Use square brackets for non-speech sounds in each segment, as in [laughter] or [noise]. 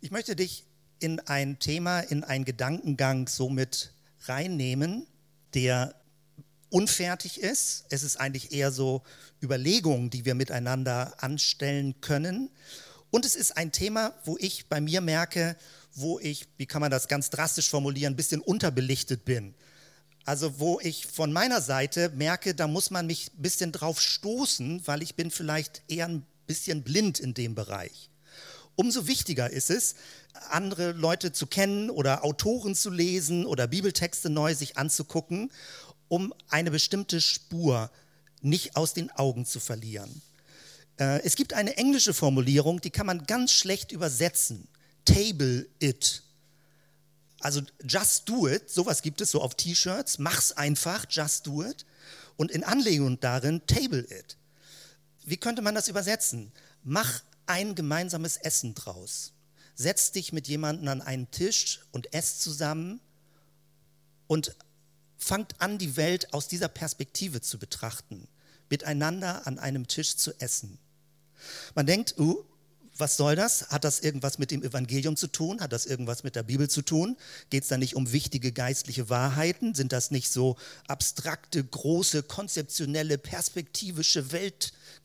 Ich möchte dich in ein Thema, in einen Gedankengang somit reinnehmen, der unfertig ist. Es ist eigentlich eher so Überlegungen, die wir miteinander anstellen können. Und es ist ein Thema, wo ich bei mir merke, wo ich, wie kann man das ganz drastisch formulieren, ein bisschen unterbelichtet bin. Also wo ich von meiner Seite merke, da muss man mich ein bisschen drauf stoßen, weil ich bin vielleicht eher ein bisschen blind in dem Bereich. Umso wichtiger ist es, andere Leute zu kennen oder Autoren zu lesen oder Bibeltexte neu sich anzugucken, um eine bestimmte Spur nicht aus den Augen zu verlieren. Äh, es gibt eine englische Formulierung, die kann man ganz schlecht übersetzen. Table it. Also just do it, sowas gibt es so auf T-Shirts, mach's einfach, just do it. Und in Anlegung darin, table it. Wie könnte man das übersetzen? Mach ein gemeinsames Essen draus. Setz dich mit jemandem an einen Tisch und ess zusammen und fangt an, die Welt aus dieser Perspektive zu betrachten, miteinander an einem Tisch zu essen. Man denkt, uh, was soll das? Hat das irgendwas mit dem Evangelium zu tun? Hat das irgendwas mit der Bibel zu tun? Geht es da nicht um wichtige geistliche Wahrheiten? Sind das nicht so abstrakte, große, konzeptionelle, perspektivische,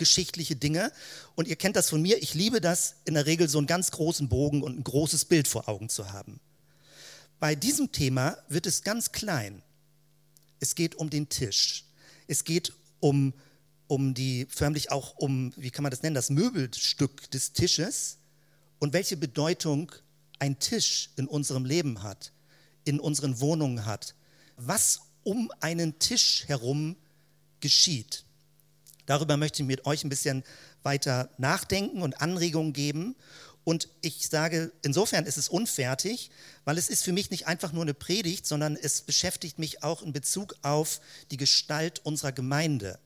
weltgeschichtliche Dinge? Und ihr kennt das von mir, ich liebe das, in der Regel so einen ganz großen Bogen und ein großes Bild vor Augen zu haben. Bei diesem Thema wird es ganz klein. Es geht um den Tisch. Es geht um um die, förmlich auch um, wie kann man das nennen, das Möbelstück des Tisches und welche Bedeutung ein Tisch in unserem Leben hat, in unseren Wohnungen hat, was um einen Tisch herum geschieht. Darüber möchte ich mit euch ein bisschen weiter nachdenken und Anregungen geben. Und ich sage, insofern ist es unfertig, weil es ist für mich nicht einfach nur eine Predigt, sondern es beschäftigt mich auch in Bezug auf die Gestalt unserer Gemeinde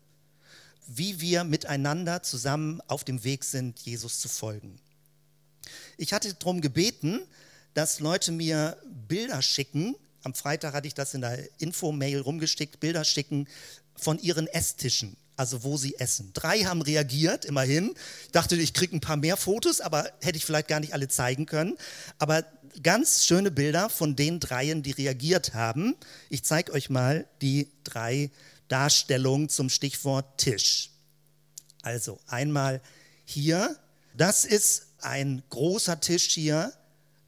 wie wir miteinander zusammen auf dem Weg sind, Jesus zu folgen. Ich hatte darum gebeten, dass Leute mir Bilder schicken. Am Freitag hatte ich das in der Info-Mail rumgeschickt, Bilder schicken von ihren Esstischen, also wo sie essen. Drei haben reagiert, immerhin. Ich dachte, ich kriege ein paar mehr Fotos, aber hätte ich vielleicht gar nicht alle zeigen können. Aber ganz schöne Bilder von den dreien, die reagiert haben. Ich zeige euch mal die drei Bilder. Darstellung zum Stichwort Tisch. Also einmal hier, das ist ein großer Tisch hier.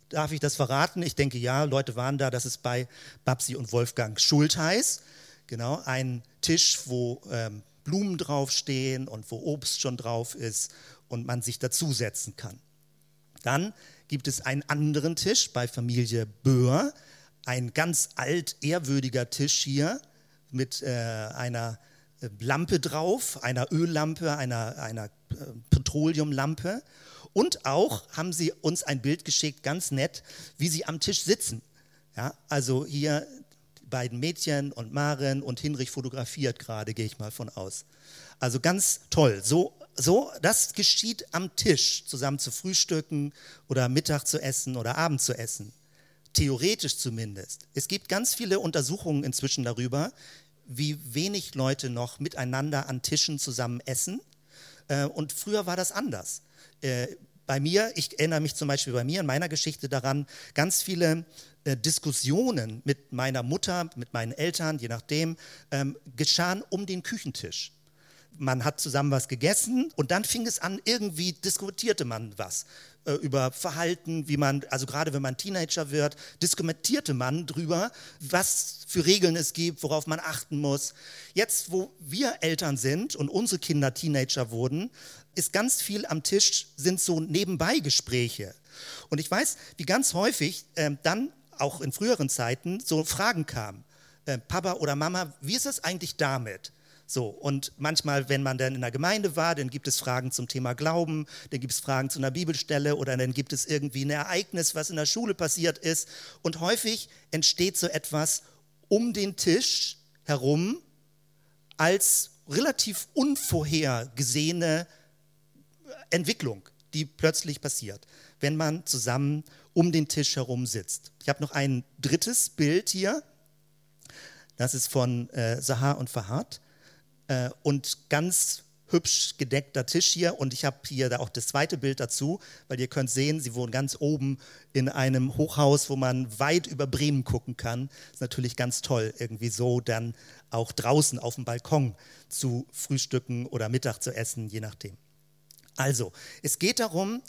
Darf ich das verraten? Ich denke ja, Leute waren da, das ist bei Babsi und Wolfgang Schultheiß. Genau, ein Tisch, wo ähm, Blumen draufstehen und wo Obst schon drauf ist und man sich dazusetzen kann. Dann gibt es einen anderen Tisch bei Familie Böhr, ein ganz alt, ehrwürdiger Tisch hier mit äh, einer äh, Lampe drauf, einer Öllampe, einer, einer äh, Petroleumlampe. Und auch haben sie uns ein Bild geschickt, ganz nett, wie sie am Tisch sitzen. Ja, also hier beiden Mädchen und Maren und Hinrich fotografiert gerade, gehe ich mal von aus. Also ganz toll. So, so, das geschieht am Tisch, zusammen zu frühstücken oder Mittag zu essen oder Abend zu essen theoretisch zumindest. Es gibt ganz viele Untersuchungen inzwischen darüber, wie wenig Leute noch miteinander an Tischen zusammen essen. Äh, und früher war das anders. Äh, bei mir, ich erinnere mich zum Beispiel bei mir in meiner Geschichte daran, ganz viele äh, Diskussionen mit meiner Mutter, mit meinen Eltern, je nachdem, ähm, geschahen um den Küchentisch man hat zusammen was gegessen und dann fing es an, irgendwie diskutierte man was äh, über Verhalten, wie man, also gerade wenn man Teenager wird, diskutierte man drüber, was für Regeln es gibt, worauf man achten muss. Jetzt, wo wir Eltern sind und unsere Kinder Teenager wurden, ist ganz viel am Tisch, sind so Nebenbeigespräche. Und ich weiß, wie ganz häufig äh, dann auch in früheren Zeiten so Fragen kamen. Äh, Papa oder Mama, wie ist es eigentlich damit? So, und manchmal, wenn man dann in der Gemeinde war, dann gibt es Fragen zum Thema Glauben, dann gibt es Fragen zu einer Bibelstelle oder dann gibt es irgendwie ein Ereignis, was in der Schule passiert ist. Und häufig entsteht so etwas um den Tisch herum als relativ unvorhergesehene Entwicklung, die plötzlich passiert, wenn man zusammen um den Tisch herum sitzt. Ich habe noch ein drittes Bild hier. Das ist von äh, Sahar und Fahad. Äh, und ganz hübsch gedeckter Tisch hier und ich habe hier auch das zweite Bild dazu, weil ihr könnt sehen, sie wohnen ganz oben in einem Hochhaus, wo man weit über Bremen gucken kann. Ist natürlich ganz toll, irgendwie so dann auch draußen auf dem Balkon zu frühstücken oder Mittag zu essen, je nachdem. Also, es geht darum,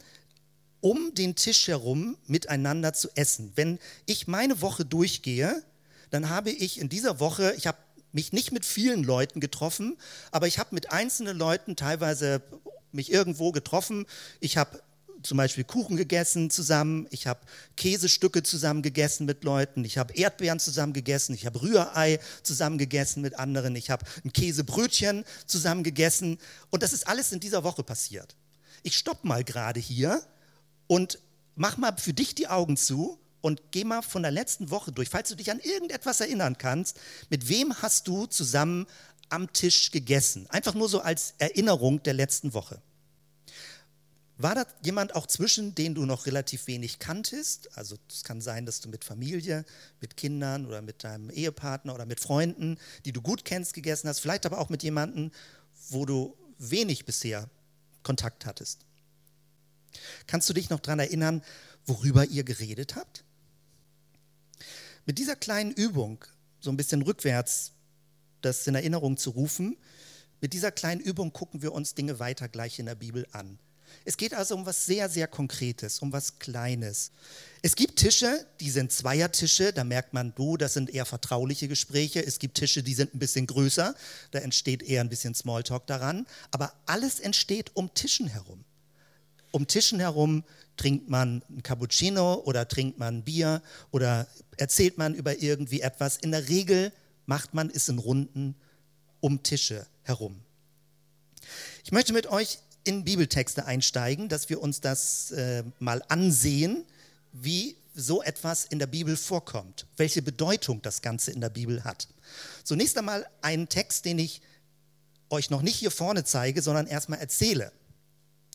um den Tisch herum miteinander zu essen. Wenn ich meine Woche durchgehe, dann habe ich in dieser Woche, ich habe mich nicht mit vielen Leuten getroffen, aber ich habe mit einzelnen Leuten teilweise mich irgendwo getroffen. Ich habe zum Beispiel Kuchen gegessen zusammen, ich habe Käsestücke zusammen gegessen mit Leuten, ich habe Erdbeeren zusammen gegessen, ich habe Rührei zusammen gegessen mit anderen, ich habe ein Käsebrötchen zusammen gegessen und das ist alles in dieser Woche passiert. Ich stopp mal gerade hier und mach mal für dich die Augen zu und geh mal von der letzten Woche durch, falls du dich an irgendetwas erinnern kannst. Mit wem hast du zusammen am Tisch gegessen? Einfach nur so als Erinnerung der letzten Woche. War da jemand auch zwischen, den du noch relativ wenig kanntest? Also es kann sein, dass du mit Familie, mit Kindern oder mit deinem Ehepartner oder mit Freunden, die du gut kennst, gegessen hast. Vielleicht aber auch mit jemandem, wo du wenig bisher Kontakt hattest. Kannst du dich noch daran erinnern, worüber ihr geredet habt? Mit dieser kleinen Übung, so ein bisschen rückwärts, das in Erinnerung zu rufen, mit dieser kleinen Übung gucken wir uns Dinge weiter gleich in der Bibel an. Es geht also um was sehr, sehr Konkretes, um was Kleines. Es gibt Tische, die sind Zweiertische, da merkt man, du, das sind eher vertrauliche Gespräche. Es gibt Tische, die sind ein bisschen größer, da entsteht eher ein bisschen Smalltalk daran. Aber alles entsteht um Tischen herum. Um Tischen herum Trinkt man ein Cappuccino oder trinkt man ein Bier oder erzählt man über irgendwie etwas? In der Regel macht man es in Runden um Tische herum. Ich möchte mit euch in Bibeltexte einsteigen, dass wir uns das äh, mal ansehen, wie so etwas in der Bibel vorkommt, welche Bedeutung das Ganze in der Bibel hat. Zunächst einmal einen Text, den ich euch noch nicht hier vorne zeige, sondern erstmal erzähle.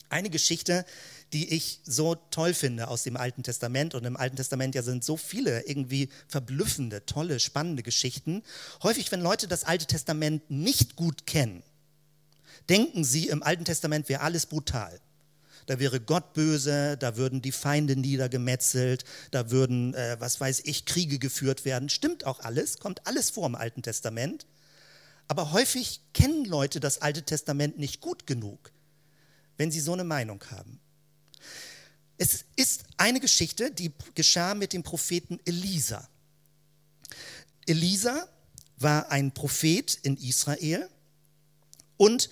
Eine Geschichte, die ich so toll finde aus dem Alten Testament. Und im Alten Testament ja sind so viele irgendwie verblüffende, tolle, spannende Geschichten. Häufig, wenn Leute das Alte Testament nicht gut kennen, denken sie, im Alten Testament wäre alles brutal. Da wäre Gott böse, da würden die Feinde niedergemetzelt, da würden, äh, was weiß ich, Kriege geführt werden. Stimmt auch alles, kommt alles vor im Alten Testament. Aber häufig kennen Leute das Alte Testament nicht gut genug, wenn sie so eine Meinung haben. Es ist eine Geschichte, die geschah mit dem Propheten Elisa. Elisa war ein Prophet in Israel und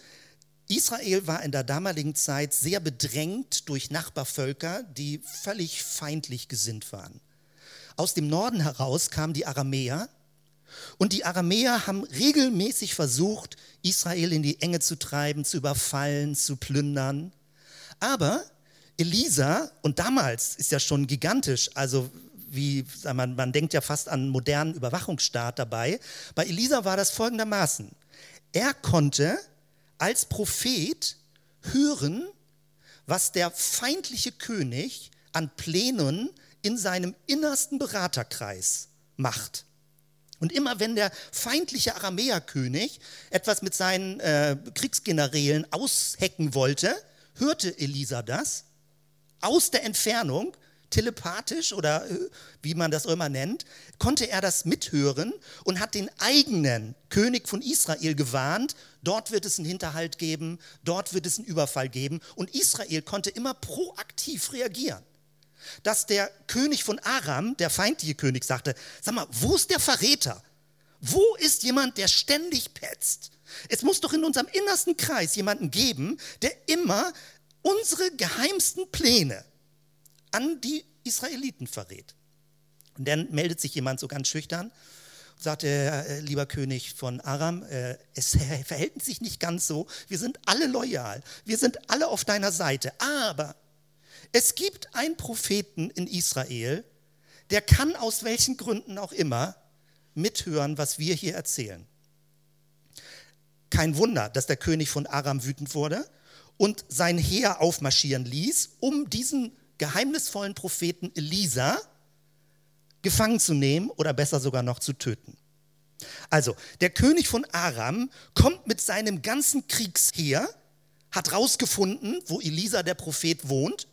Israel war in der damaligen Zeit sehr bedrängt durch Nachbarvölker, die völlig feindlich gesinnt waren. Aus dem Norden heraus kamen die Aramäer und die Aramäer haben regelmäßig versucht, Israel in die Enge zu treiben, zu überfallen, zu plündern. Aber Elisa, und damals ist ja schon gigantisch, also wie man, man denkt ja fast an einen modernen Überwachungsstaat dabei. Bei Elisa war das folgendermaßen. Er konnte als Prophet hören, was der feindliche König an Plänen in seinem innersten Beraterkreis macht. Und immer wenn der feindliche Aramäerkönig etwas mit seinen äh, Kriegsgenerälen aushecken wollte, hörte Elisa das aus der Entfernung, telepathisch oder äh, wie man das immer nennt, konnte er das mithören und hat den eigenen König von Israel gewarnt, dort wird es einen Hinterhalt geben, dort wird es einen Überfall geben. Und Israel konnte immer proaktiv reagieren. Dass der König von Aram, der feindliche König, sagte, sag mal, wo ist der Verräter? Wo ist jemand, der ständig petzt? Es muss doch in unserem innersten Kreis jemanden geben, der immer unsere geheimsten Pläne an die Israeliten verrät. Und dann meldet sich jemand so ganz schüchtern und sagt, äh, lieber König von Aram, äh, es [laughs] verhält sich nicht ganz so, wir sind alle loyal, wir sind alle auf deiner Seite, aber es gibt einen Propheten in Israel, der kann aus welchen Gründen auch immer mithören, was wir hier erzählen. Kein Wunder, dass der König von Aram wütend wurde und sein Heer aufmarschieren ließ, um diesen geheimnisvollen Propheten Elisa gefangen zu nehmen oder besser sogar noch zu töten. Also, der König von Aram kommt mit seinem ganzen Kriegsheer hat rausgefunden, wo Elisa der Prophet wohnt,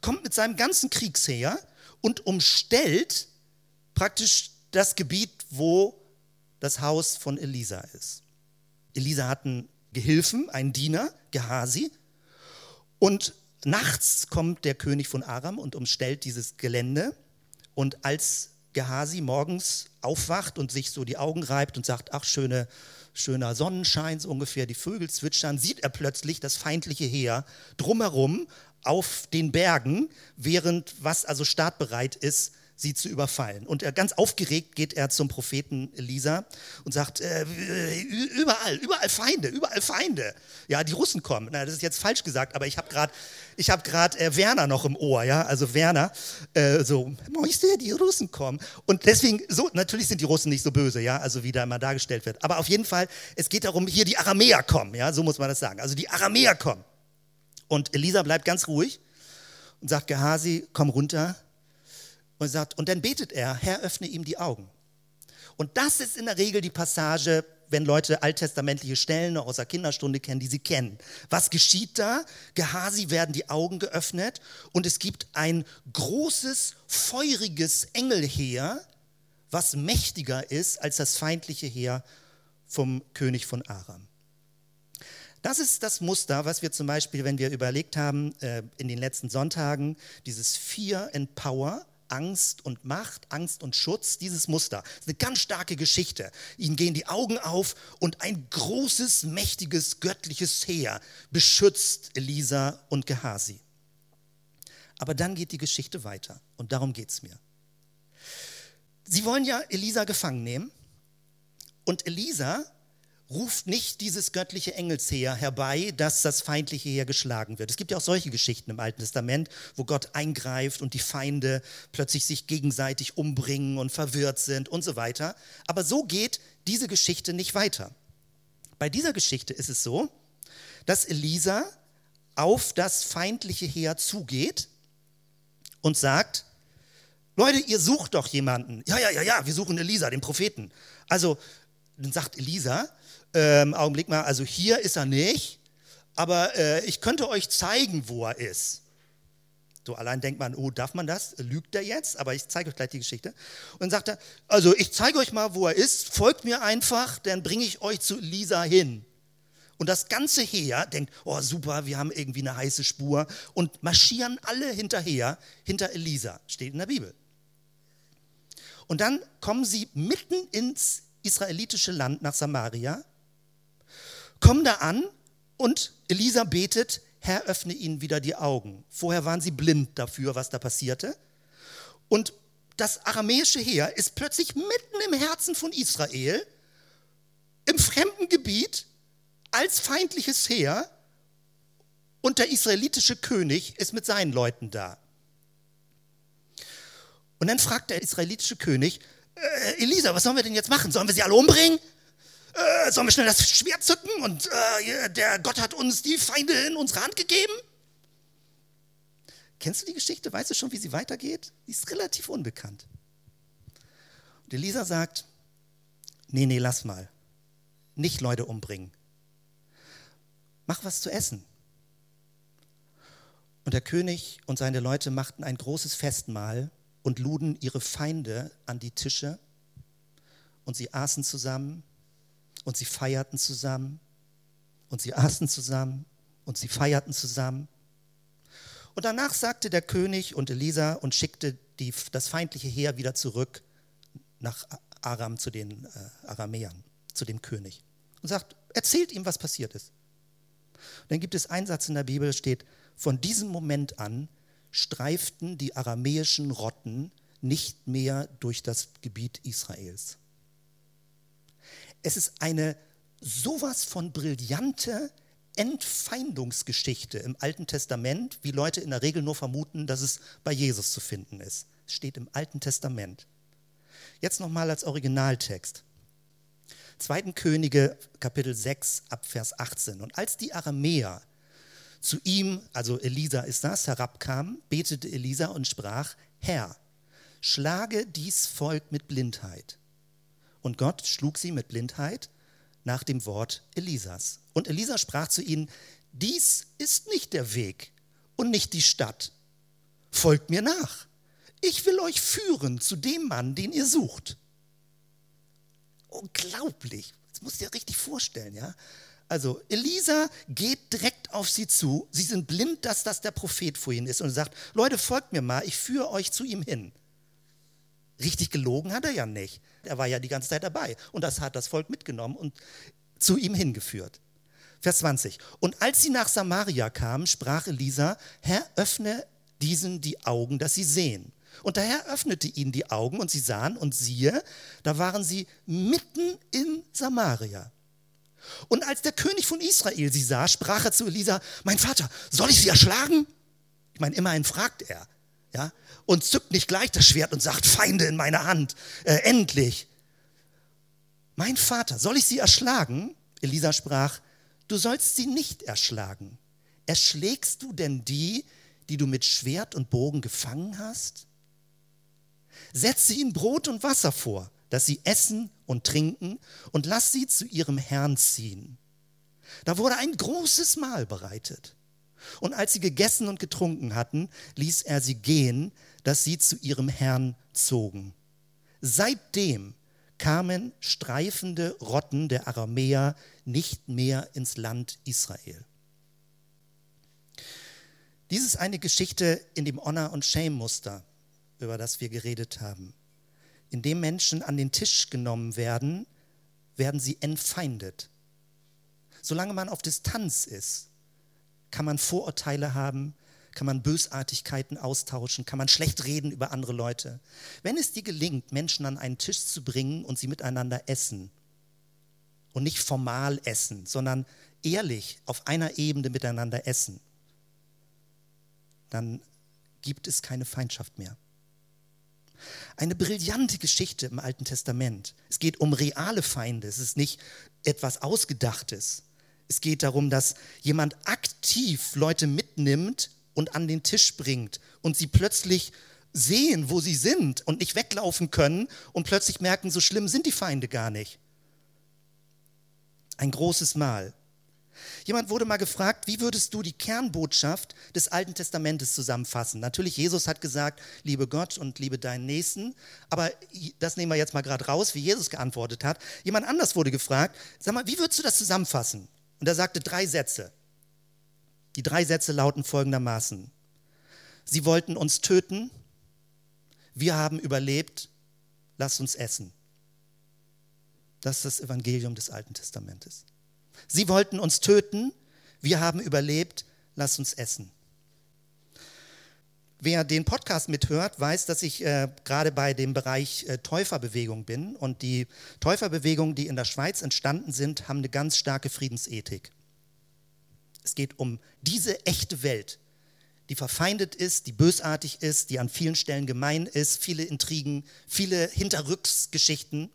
kommt mit seinem ganzen Kriegsheer und umstellt praktisch das Gebiet, wo das Haus von Elisa ist. Elisa hat einen Gehilfen, einen Diener, Gehasi, und nachts kommt der König von Aram und umstellt dieses Gelände. Und als Gehasi morgens aufwacht und sich so die Augen reibt und sagt, ach, schöne, schöner Sonnenschein, so ungefähr die Vögel zwitschern, sieht er plötzlich das feindliche Heer drumherum auf den Bergen, während was also startbereit ist, sie zu überfallen. Und er, ganz aufgeregt geht er zum Propheten Elisa und sagt, äh, überall, überall Feinde, überall Feinde. Ja, die Russen kommen. Na, das ist jetzt falsch gesagt, aber ich habe gerade ich hab grad, äh, Werner noch im Ohr, ja, also Werner, äh, so, Moiste, die Russen kommen. Und deswegen, so, natürlich sind die Russen nicht so böse, ja, also wie da immer dargestellt wird. Aber auf jeden Fall, es geht darum, hier die Aramäer kommen, ja, so muss man das sagen. Also die Aramäer kommen. Und Elisa bleibt ganz ruhig und sagt, Gehasi, komm runter, und sagt, und dann betet er, Herr, öffne ihm die Augen. Und das ist in der Regel die Passage, wenn Leute alttestamentliche Stellen aus der Kinderstunde kennen, die sie kennen. Was geschieht da? Gehasi werden die Augen geöffnet und es gibt ein großes, feuriges Engelheer, was mächtiger ist als das feindliche Heer vom König von Aram. Das ist das Muster, was wir zum Beispiel, wenn wir überlegt haben, äh, in den letzten Sonntagen, dieses Fear and Power, Angst und Macht, Angst und Schutz, dieses Muster. Das ist eine ganz starke Geschichte. Ihnen gehen die Augen auf und ein großes, mächtiges, göttliches Heer beschützt Elisa und Gehasi. Aber dann geht die Geschichte weiter und darum geht es mir. Sie wollen ja Elisa gefangen nehmen und Elisa ruft nicht dieses göttliche Engelsheer herbei, dass das feindliche Heer geschlagen wird. Es gibt ja auch solche Geschichten im Alten Testament, wo Gott eingreift und die Feinde plötzlich sich gegenseitig umbringen und verwirrt sind und so weiter. Aber so geht diese Geschichte nicht weiter. Bei dieser Geschichte ist es so, dass Elisa auf das feindliche Heer zugeht und sagt, Leute, ihr sucht doch jemanden. Ja, ja, ja, ja, wir suchen Elisa, den Propheten. Also, dann sagt Elisa, ähm, Augenblick mal, also hier ist er nicht, aber äh, ich könnte euch zeigen, wo er ist. So allein denkt man, oh, darf man das? Lügt er jetzt? Aber ich zeige euch gleich die Geschichte. Und dann sagt er, also ich zeige euch mal, wo er ist, folgt mir einfach, dann bringe ich euch zu Lisa hin. Und das ganze Heer denkt, oh super, wir haben irgendwie eine heiße Spur und marschieren alle hinterher, hinter Elisa, steht in der Bibel. Und dann kommen sie mitten ins israelitische Land nach Samaria kommen da an und Elisa betet, Herr, öffne ihnen wieder die Augen. Vorher waren sie blind dafür, was da passierte. Und das aramäische Heer ist plötzlich mitten im Herzen von Israel, im fremden Gebiet, als feindliches Heer und der israelitische König ist mit seinen Leuten da. Und dann fragt der israelitische König, äh, Elisa, was sollen wir denn jetzt machen? Sollen wir sie alle umbringen? Äh, sollen wir schnell das Schwert zücken und äh, der Gott hat uns die Feinde in unsere Hand gegeben? Kennst du die Geschichte? Weißt du schon, wie sie weitergeht? Die ist relativ unbekannt. Und Elisa sagt, nee, nee, lass mal. Nicht Leute umbringen. Mach was zu essen. Und der König und seine Leute machten ein großes Festmahl und luden ihre Feinde an die Tische und sie aßen zusammen und sie feierten zusammen und sie aßen zusammen und sie feierten zusammen. Und danach sagte der König und Elisa und schickte die, das feindliche Heer wieder zurück nach Aram zu den äh, Aramäern, zu dem König. Und sagt, erzählt ihm, was passiert ist. Und dann gibt es einen Satz in der Bibel, steht, von diesem Moment an streiften die aramäischen Rotten nicht mehr durch das Gebiet Israels. Es ist eine sowas von brillante Entfeindungsgeschichte im Alten Testament, wie Leute in der Regel nur vermuten, dass es bei Jesus zu finden ist. Es steht im Alten Testament. Jetzt nochmal als Originaltext. 2. Könige, Kapitel 6, Abvers 18. Und als die Aramäer zu ihm, also Elisa ist das, herabkamen, betete Elisa und sprach, Herr, schlage dies Volk mit Blindheit und Gott schlug sie mit Blindheit nach dem Wort Elisas. Und Elisa sprach zu ihnen, dies ist nicht der Weg und nicht die Stadt. Folgt mir nach. Ich will euch führen zu dem Mann, den ihr sucht. Unglaublich. Das musst du dir richtig vorstellen, ja? Also Elisa geht direkt auf sie zu. Sie sind blind, dass das der Prophet vor ihnen ist und sagt, Leute, folgt mir mal, ich führe euch zu ihm hin. Richtig gelogen hat er ja nicht. Er war ja die ganze Zeit dabei. Und das hat das Volk mitgenommen und zu ihm hingeführt. Vers 20. Und als sie nach Samaria kamen, sprach Elisa, Herr, öffne diesen die Augen, dass sie sehen. Und der Herr öffnete ihnen die Augen und sie sahen und siehe, da waren sie mitten in Samaria. Und als der König von Israel sie sah, sprach er zu Elisa, mein Vater, soll ich sie erschlagen? Ich meine, immerhin fragt er, ja, und zückt nicht gleich das Schwert und sagt, Feinde in meiner Hand, äh, endlich. Mein Vater, soll ich sie erschlagen? Elisa sprach, du sollst sie nicht erschlagen. Erschlägst du denn die, die du mit Schwert und Bogen gefangen hast? Setze ihnen Brot und Wasser vor dass sie essen und trinken und lass sie zu ihrem Herrn ziehen. Da wurde ein großes Mahl bereitet. Und als sie gegessen und getrunken hatten, ließ er sie gehen, dass sie zu ihrem Herrn zogen. Seitdem kamen streifende Rotten der Aramäer nicht mehr ins Land Israel. Dies ist eine Geschichte in dem Honor- und Shame-Muster, über das wir geredet haben indem Menschen an den Tisch genommen werden, werden sie entfeindet. Solange man auf Distanz ist, kann man Vorurteile haben, kann man Bösartigkeiten austauschen, kann man schlecht reden über andere Leute. Wenn es dir gelingt, Menschen an einen Tisch zu bringen und sie miteinander essen und nicht formal essen, sondern ehrlich auf einer Ebene miteinander essen, dann gibt es keine Feindschaft mehr. Eine brillante Geschichte im Alten Testament. Es geht um reale Feinde, es ist nicht etwas Ausgedachtes. Es geht darum, dass jemand aktiv Leute mitnimmt und an den Tisch bringt und sie plötzlich sehen, wo sie sind und nicht weglaufen können und plötzlich merken, so schlimm sind die Feinde gar nicht. Ein großes Mal. Jemand wurde mal gefragt, wie würdest du die Kernbotschaft des Alten Testamentes zusammenfassen? Natürlich, Jesus hat gesagt, liebe Gott und liebe deinen Nächsten, aber das nehmen wir jetzt mal gerade raus, wie Jesus geantwortet hat. Jemand anders wurde gefragt, sag mal, wie würdest du das zusammenfassen? Und er sagte drei Sätze. Die drei Sätze lauten folgendermaßen. Sie wollten uns töten, wir haben überlebt, lasst uns essen. Das ist das Evangelium des Alten Testamentes. Sie wollten uns töten, wir haben überlebt, lass uns essen. Wer den Podcast mithört, weiß, dass ich äh, gerade bei dem Bereich äh, Täuferbewegung bin. Und die Täuferbewegungen, die in der Schweiz entstanden sind, haben eine ganz starke Friedensethik. Es geht um diese echte Welt, die verfeindet ist, die bösartig ist, die an vielen Stellen gemein ist, viele Intrigen, viele Hinterrücksgeschichten.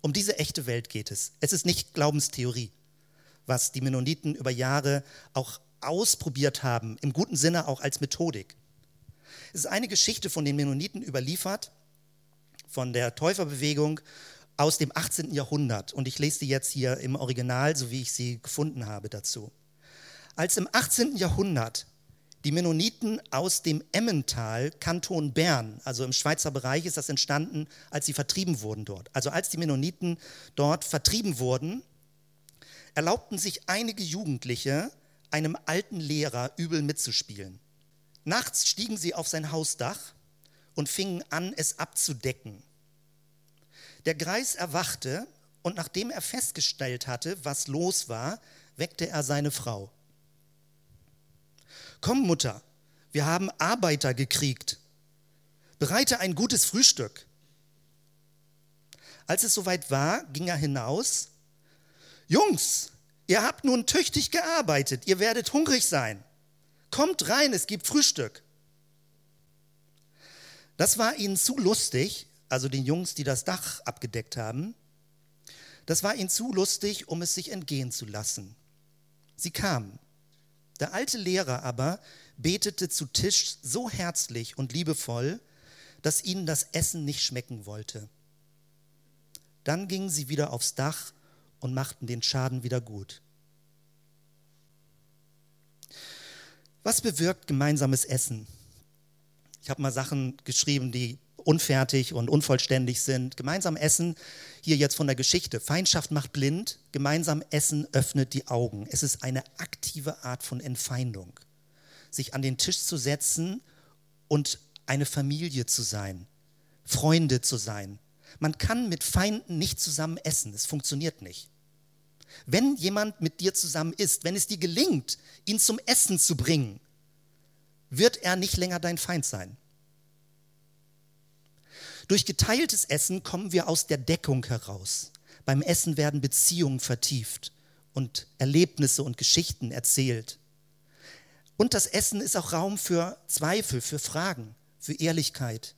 Um diese echte Welt geht es. Es ist nicht Glaubenstheorie was die Mennoniten über Jahre auch ausprobiert haben, im guten Sinne auch als Methodik. Es ist eine Geschichte von den Mennoniten überliefert, von der Täuferbewegung aus dem 18. Jahrhundert. Und ich lese die jetzt hier im Original, so wie ich sie gefunden habe dazu. Als im 18. Jahrhundert die Mennoniten aus dem Emmental, Kanton Bern, also im Schweizer Bereich ist das entstanden, als sie vertrieben wurden dort. Also als die Mennoniten dort vertrieben wurden, erlaubten sich einige Jugendliche, einem alten Lehrer übel mitzuspielen. Nachts stiegen sie auf sein Hausdach und fingen an, es abzudecken. Der Greis erwachte und nachdem er festgestellt hatte, was los war, weckte er seine Frau. Komm, Mutter, wir haben Arbeiter gekriegt. Bereite ein gutes Frühstück. Als es soweit war, ging er hinaus Jungs, ihr habt nun tüchtig gearbeitet, ihr werdet hungrig sein. Kommt rein, es gibt Frühstück. Das war ihnen zu lustig, also den Jungs, die das Dach abgedeckt haben. Das war ihnen zu lustig, um es sich entgehen zu lassen. Sie kamen. Der alte Lehrer aber betete zu Tisch so herzlich und liebevoll, dass ihnen das Essen nicht schmecken wollte. Dann gingen sie wieder aufs Dach und machten den Schaden wieder gut. Was bewirkt gemeinsames Essen? Ich habe mal Sachen geschrieben, die unfertig und unvollständig sind. Gemeinsam essen, hier jetzt von der Geschichte. Feindschaft macht blind, gemeinsam essen öffnet die Augen. Es ist eine aktive Art von Entfeindung. Sich an den Tisch zu setzen und eine Familie zu sein, Freunde zu sein. Man kann mit Feinden nicht zusammen essen, es funktioniert nicht. Wenn jemand mit dir zusammen isst, wenn es dir gelingt, ihn zum Essen zu bringen, wird er nicht länger dein Feind sein. Durch geteiltes Essen kommen wir aus der Deckung heraus. Beim Essen werden Beziehungen vertieft und Erlebnisse und Geschichten erzählt. Und das Essen ist auch Raum für Zweifel, für Fragen, für Ehrlichkeit.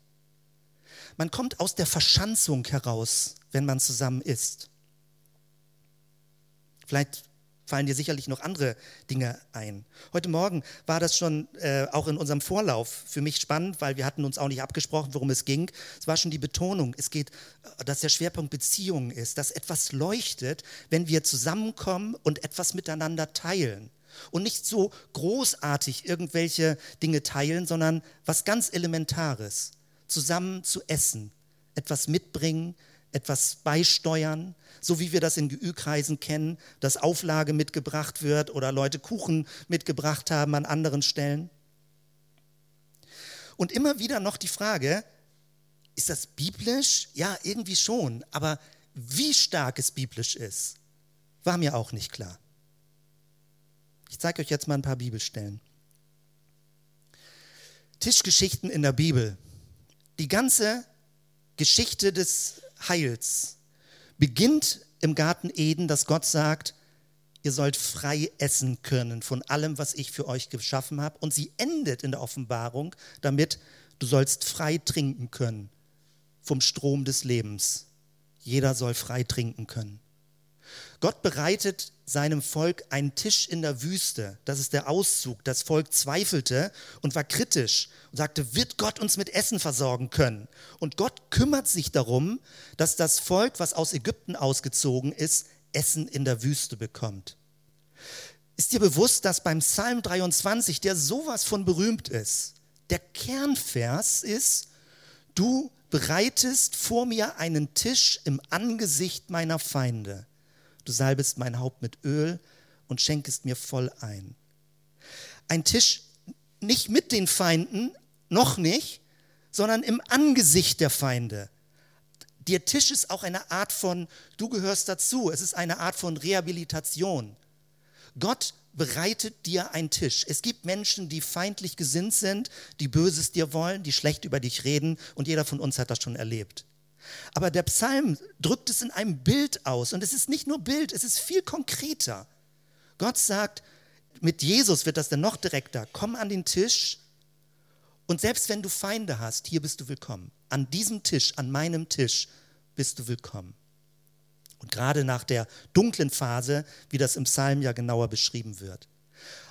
Man kommt aus der Verschanzung heraus, wenn man zusammen isst. Vielleicht fallen dir sicherlich noch andere Dinge ein. Heute Morgen war das schon äh, auch in unserem Vorlauf für mich spannend, weil wir hatten uns auch nicht abgesprochen, worum es ging. Es war schon die Betonung, es geht, äh, dass der Schwerpunkt Beziehungen ist, dass etwas leuchtet, wenn wir zusammenkommen und etwas miteinander teilen. Und nicht so großartig irgendwelche Dinge teilen, sondern was ganz Elementares. Zusammen zu essen, etwas mitbringen, etwas beisteuern, so wie wir das in GÜ-Kreisen kennen, dass Auflage mitgebracht wird oder Leute Kuchen mitgebracht haben an anderen Stellen. Und immer wieder noch die Frage, ist das biblisch? Ja, irgendwie schon, aber wie stark es biblisch ist, war mir auch nicht klar. Ich zeige euch jetzt mal ein paar Bibelstellen. Tischgeschichten in der Bibel. Die ganze Geschichte des Heils beginnt im Garten Eden, dass Gott sagt, ihr sollt frei essen können von allem, was ich für euch geschaffen habe. Und sie endet in der Offenbarung damit, du sollst frei trinken können vom Strom des Lebens. Jeder soll frei trinken können. Gott bereitet seinem Volk einen Tisch in der Wüste. Das ist der Auszug. Das Volk zweifelte und war kritisch und sagte, wird Gott uns mit Essen versorgen können? Und Gott kümmert sich darum, dass das Volk, was aus Ägypten ausgezogen ist, Essen in der Wüste bekommt. Ist dir bewusst, dass beim Psalm 23, der sowas von berühmt ist, der Kernvers ist, du bereitest vor mir einen Tisch im Angesicht meiner Feinde. Du salbest mein Haupt mit Öl und schenkest mir voll ein. Ein Tisch nicht mit den Feinden, noch nicht, sondern im Angesicht der Feinde. Der Tisch ist auch eine Art von, du gehörst dazu, es ist eine Art von Rehabilitation. Gott bereitet dir einen Tisch. Es gibt Menschen, die feindlich gesinnt sind, die Böses dir wollen, die schlecht über dich reden und jeder von uns hat das schon erlebt. Aber der Psalm drückt es in einem Bild aus. Und es ist nicht nur Bild, es ist viel konkreter. Gott sagt, mit Jesus wird das dann noch direkter. Komm an den Tisch und selbst wenn du Feinde hast, hier bist du willkommen. An diesem Tisch, an meinem Tisch bist du willkommen. Und gerade nach der dunklen Phase, wie das im Psalm ja genauer beschrieben wird.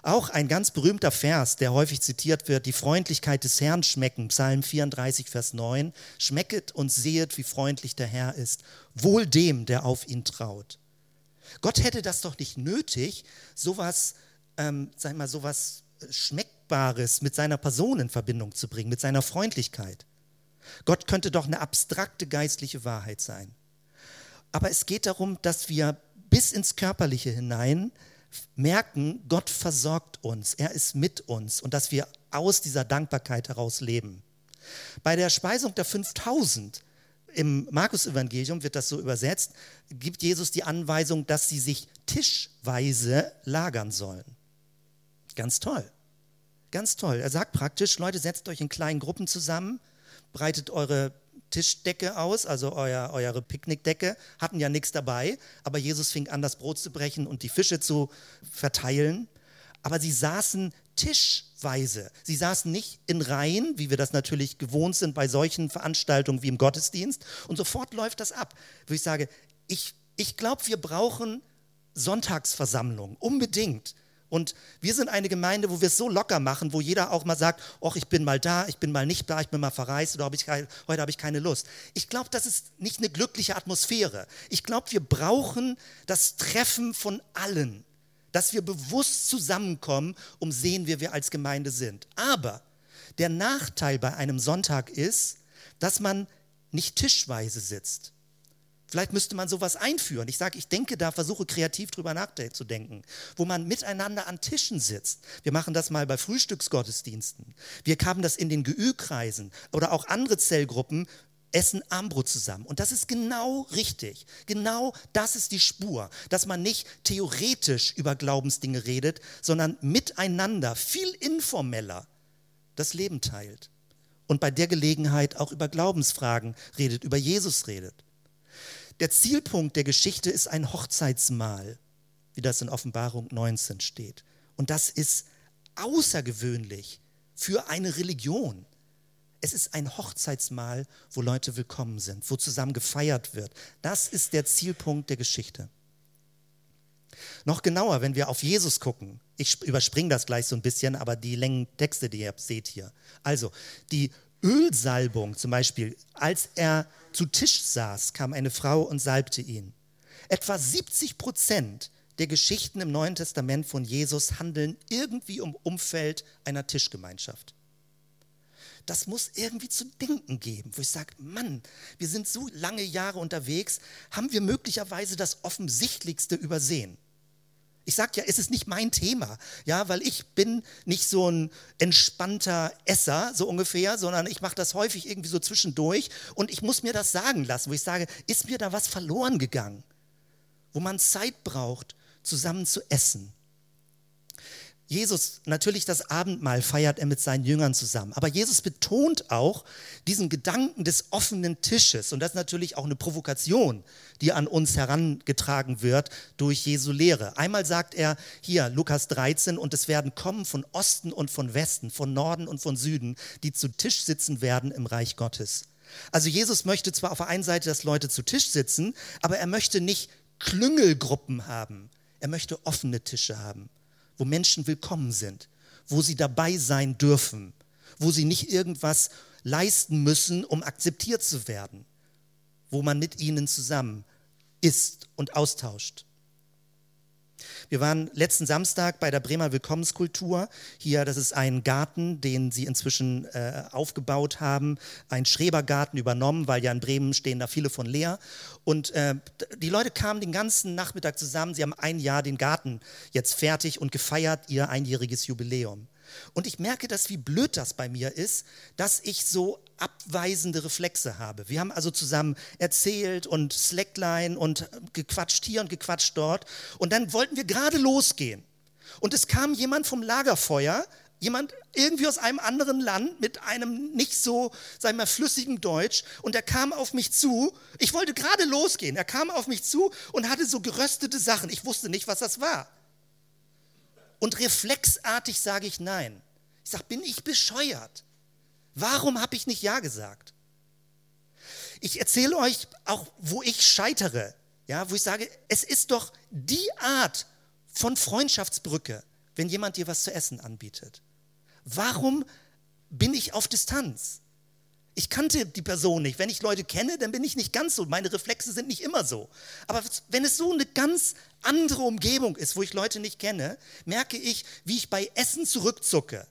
Auch ein ganz berühmter Vers, der häufig zitiert wird, die Freundlichkeit des Herrn schmecken, Psalm 34, Vers 9, schmecket und sehet, wie freundlich der Herr ist, wohl dem, der auf ihn traut. Gott hätte das doch nicht nötig, sowas, ähm, sag mal, sowas Schmeckbares mit seiner Person in Verbindung zu bringen, mit seiner Freundlichkeit. Gott könnte doch eine abstrakte geistliche Wahrheit sein. Aber es geht darum, dass wir bis ins Körperliche hinein merken, Gott versorgt uns, er ist mit uns und dass wir aus dieser Dankbarkeit heraus leben. Bei der Speisung der 5000 im Markus-Evangelium wird das so übersetzt, gibt Jesus die Anweisung, dass sie sich tischweise lagern sollen. Ganz toll. Ganz toll. Er sagt praktisch, Leute, setzt euch in kleinen Gruppen zusammen, breitet eure Tischdecke aus, also euer, eure Picknickdecke, hatten ja nichts dabei, aber Jesus fing an, das Brot zu brechen und die Fische zu verteilen. Aber sie saßen tischweise. Sie saßen nicht in Reihen, wie wir das natürlich gewohnt sind bei solchen Veranstaltungen wie im Gottesdienst. Und sofort läuft das ab, wo ich sage, ich, ich glaube, wir brauchen Sonntagsversammlungen, unbedingt. Und wir sind eine Gemeinde, wo wir es so locker machen, wo jeder auch mal sagt, ach, ich bin mal da, ich bin mal nicht da, ich bin mal verreist oder hab ich, heute habe ich keine Lust. Ich glaube, das ist nicht eine glückliche Atmosphäre. Ich glaube, wir brauchen das Treffen von allen, dass wir bewusst zusammenkommen, um sehen, wie wir als Gemeinde sind. Aber der Nachteil bei einem Sonntag ist, dass man nicht tischweise sitzt. Vielleicht müsste man sowas einführen. Ich sage, ich denke da, versuche kreativ drüber nachzudenken, wo man miteinander an Tischen sitzt. Wir machen das mal bei Frühstücksgottesdiensten. Wir haben das in den Geükreisen oder auch andere Zellgruppen essen Armbrot zusammen. Und das ist genau richtig. Genau das ist die Spur, dass man nicht theoretisch über Glaubensdinge redet, sondern miteinander, viel informeller das Leben teilt. Und bei der Gelegenheit auch über Glaubensfragen redet, über Jesus redet. Der Zielpunkt der Geschichte ist ein Hochzeitsmahl, wie das in Offenbarung 19 steht. Und das ist außergewöhnlich für eine Religion. Es ist ein Hochzeitsmahl, wo Leute willkommen sind, wo zusammen gefeiert wird. Das ist der Zielpunkt der Geschichte. Noch genauer, wenn wir auf Jesus gucken. Ich überspringe das gleich so ein bisschen, aber die Längen Texte, die ihr seht hier. Also, die Ölsalbung zum Beispiel, als er zu Tisch saß, kam eine Frau und salbte ihn. Etwa 70 Prozent der Geschichten im Neuen Testament von Jesus handeln irgendwie um Umfeld einer Tischgemeinschaft. Das muss irgendwie zu denken geben, wo ich sage, Mann, wir sind so lange Jahre unterwegs, haben wir möglicherweise das Offensichtlichste übersehen. Ich sage ja, es ist nicht mein Thema, ja, weil ich bin nicht so ein entspannter Esser, so ungefähr, sondern ich mache das häufig irgendwie so zwischendurch und ich muss mir das sagen lassen, wo ich sage, ist mir da was verloren gegangen, wo man Zeit braucht, zusammen zu essen. Jesus, natürlich das Abendmahl feiert er mit seinen Jüngern zusammen, aber Jesus betont auch diesen Gedanken des offenen Tisches und das ist natürlich auch eine Provokation, die an uns herangetragen wird durch Jesu Lehre. Einmal sagt er hier, Lukas 13, und es werden kommen von Osten und von Westen, von Norden und von Süden, die zu Tisch sitzen werden im Reich Gottes. Also Jesus möchte zwar auf der einen Seite, dass Leute zu Tisch sitzen, aber er möchte nicht Klüngelgruppen haben, er möchte offene Tische haben wo Menschen willkommen sind, wo sie dabei sein dürfen, wo sie nicht irgendwas leisten müssen, um akzeptiert zu werden, wo man mit ihnen zusammen isst und austauscht. Wir waren letzten Samstag bei der Bremer Willkommenskultur. Hier, das ist ein Garten, den sie inzwischen äh, aufgebaut haben, ein Schrebergarten übernommen, weil ja in Bremen stehen da viele von leer. Und äh, die Leute kamen den ganzen Nachmittag zusammen. Sie haben ein Jahr den Garten jetzt fertig und gefeiert ihr einjähriges Jubiläum. Und ich merke das, wie blöd das bei mir ist, dass ich so abweisende Reflexe habe. Wir haben also zusammen erzählt und Slackline und gequatscht hier und gequatscht dort. Und dann wollten wir gerade losgehen. Und es kam jemand vom Lagerfeuer, jemand irgendwie aus einem anderen Land mit einem nicht so, sagen wir, flüssigen Deutsch. Und er kam auf mich zu. Ich wollte gerade losgehen. Er kam auf mich zu und hatte so geröstete Sachen. Ich wusste nicht, was das war. Und reflexartig sage ich nein. Ich sage, bin ich bescheuert? Warum habe ich nicht Ja gesagt? Ich erzähle euch auch, wo ich scheitere, ja, wo ich sage, es ist doch die Art von Freundschaftsbrücke, wenn jemand dir was zu essen anbietet. Warum bin ich auf Distanz? Ich kannte die Person nicht. Wenn ich Leute kenne, dann bin ich nicht ganz so. Meine Reflexe sind nicht immer so. Aber wenn es so eine ganz andere Umgebung ist, wo ich Leute nicht kenne, merke ich, wie ich bei Essen zurückzucke.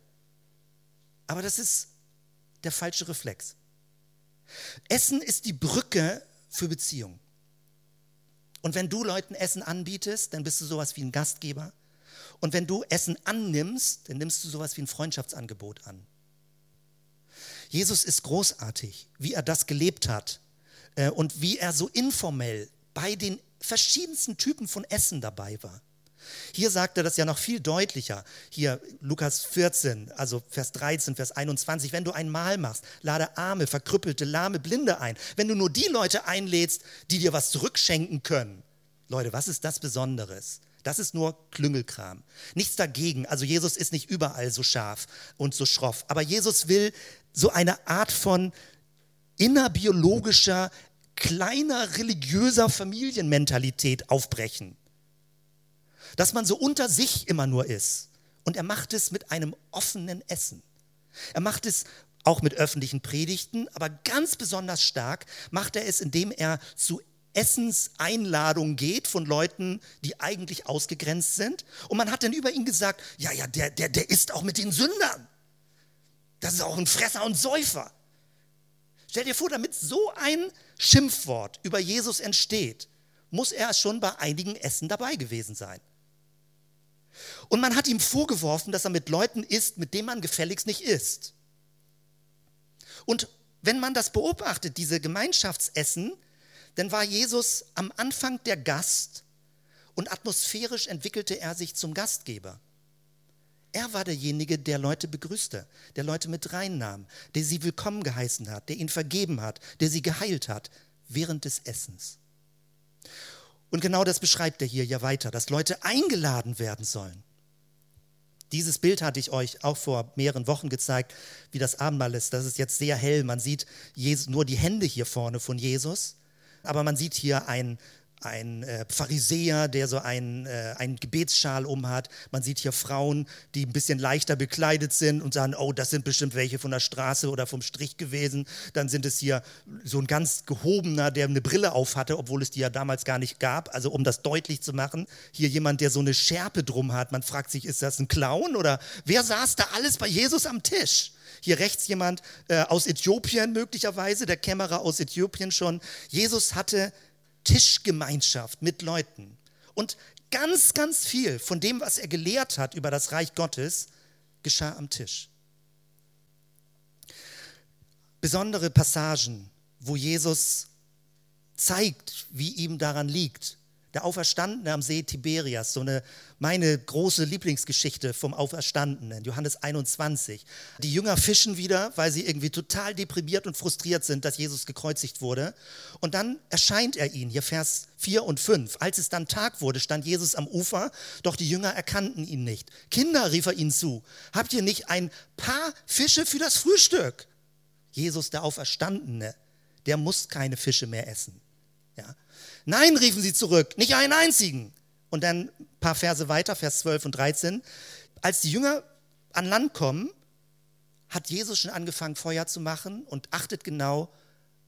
Aber das ist der falsche Reflex. Essen ist die Brücke für Beziehung. Und wenn du Leuten Essen anbietest, dann bist du sowas wie ein Gastgeber. Und wenn du Essen annimmst, dann nimmst du sowas wie ein Freundschaftsangebot an. Jesus ist großartig, wie er das gelebt hat äh, und wie er so informell bei den verschiedensten Typen von Essen dabei war. Hier sagt er das ja noch viel deutlicher. Hier Lukas 14, also Vers 13, Vers 21. Wenn du ein Mahl machst, lade Arme, Verkrüppelte, Lahme, Blinde ein. Wenn du nur die Leute einlädst, die dir was zurückschenken können. Leute, was ist das Besonderes? Das ist nur Klüngelkram. Nichts dagegen. Also Jesus ist nicht überall so scharf und so schroff. Aber Jesus will so eine Art von innerbiologischer, kleiner religiöser Familienmentalität aufbrechen. Dass man so unter sich immer nur ist. Und er macht es mit einem offenen Essen. Er macht es auch mit öffentlichen Predigten, aber ganz besonders stark macht er es, indem er zu Essenseinladungen geht von Leuten, die eigentlich ausgegrenzt sind. Und man hat dann über ihn gesagt, ja, ja, der, der, der isst auch mit den Sündern. Das ist auch ein Fresser und Säufer. Stell dir vor, damit so ein Schimpfwort über Jesus entsteht, muss er schon bei einigen Essen dabei gewesen sein. Und man hat ihm vorgeworfen, dass er mit Leuten isst, mit denen man gefälligst nicht isst. Und wenn man das beobachtet, diese Gemeinschaftsessen, dann war Jesus am Anfang der Gast und atmosphärisch entwickelte er sich zum Gastgeber. Er war derjenige, der Leute begrüßte, der Leute mit reinnahm, der sie willkommen geheißen hat, der ihnen vergeben hat, der sie geheilt hat während des Essens. Und genau das beschreibt er hier ja weiter, dass Leute eingeladen werden sollen. Dieses Bild hatte ich euch auch vor mehreren Wochen gezeigt, wie das Abendmahl ist. Das ist jetzt sehr hell. Man sieht nur die Hände hier vorne von Jesus, aber man sieht hier ein, ein äh, Pharisäer, der so einen, äh, einen Gebetsschal umhat. Man sieht hier Frauen, die ein bisschen leichter bekleidet sind und sagen, oh, das sind bestimmt welche von der Straße oder vom Strich gewesen. Dann sind es hier so ein ganz gehobener, der eine Brille auf hatte, obwohl es die ja damals gar nicht gab. Also um das deutlich zu machen, hier jemand, der so eine Schärpe drum hat. Man fragt sich, ist das ein Clown oder wer saß da alles bei Jesus am Tisch? Hier rechts jemand äh, aus Äthiopien möglicherweise, der Kämmerer aus Äthiopien schon. Jesus hatte Tischgemeinschaft mit Leuten. Und ganz, ganz viel von dem, was er gelehrt hat über das Reich Gottes, geschah am Tisch. Besondere Passagen, wo Jesus zeigt, wie ihm daran liegt, der Auferstandene am See Tiberias, so eine meine große Lieblingsgeschichte vom Auferstandenen, Johannes 21. Die Jünger fischen wieder, weil sie irgendwie total deprimiert und frustriert sind, dass Jesus gekreuzigt wurde. Und dann erscheint er ihnen, hier Vers 4 und 5. Als es dann Tag wurde, stand Jesus am Ufer, doch die Jünger erkannten ihn nicht. Kinder, rief er ihnen zu, habt ihr nicht ein paar Fische für das Frühstück? Jesus, der Auferstandene, der muss keine Fische mehr essen. Ja. Nein, riefen sie zurück, nicht einen einzigen. Und dann ein paar Verse weiter, Vers 12 und 13. Als die Jünger an Land kommen, hat Jesus schon angefangen, Feuer zu machen und achtet genau,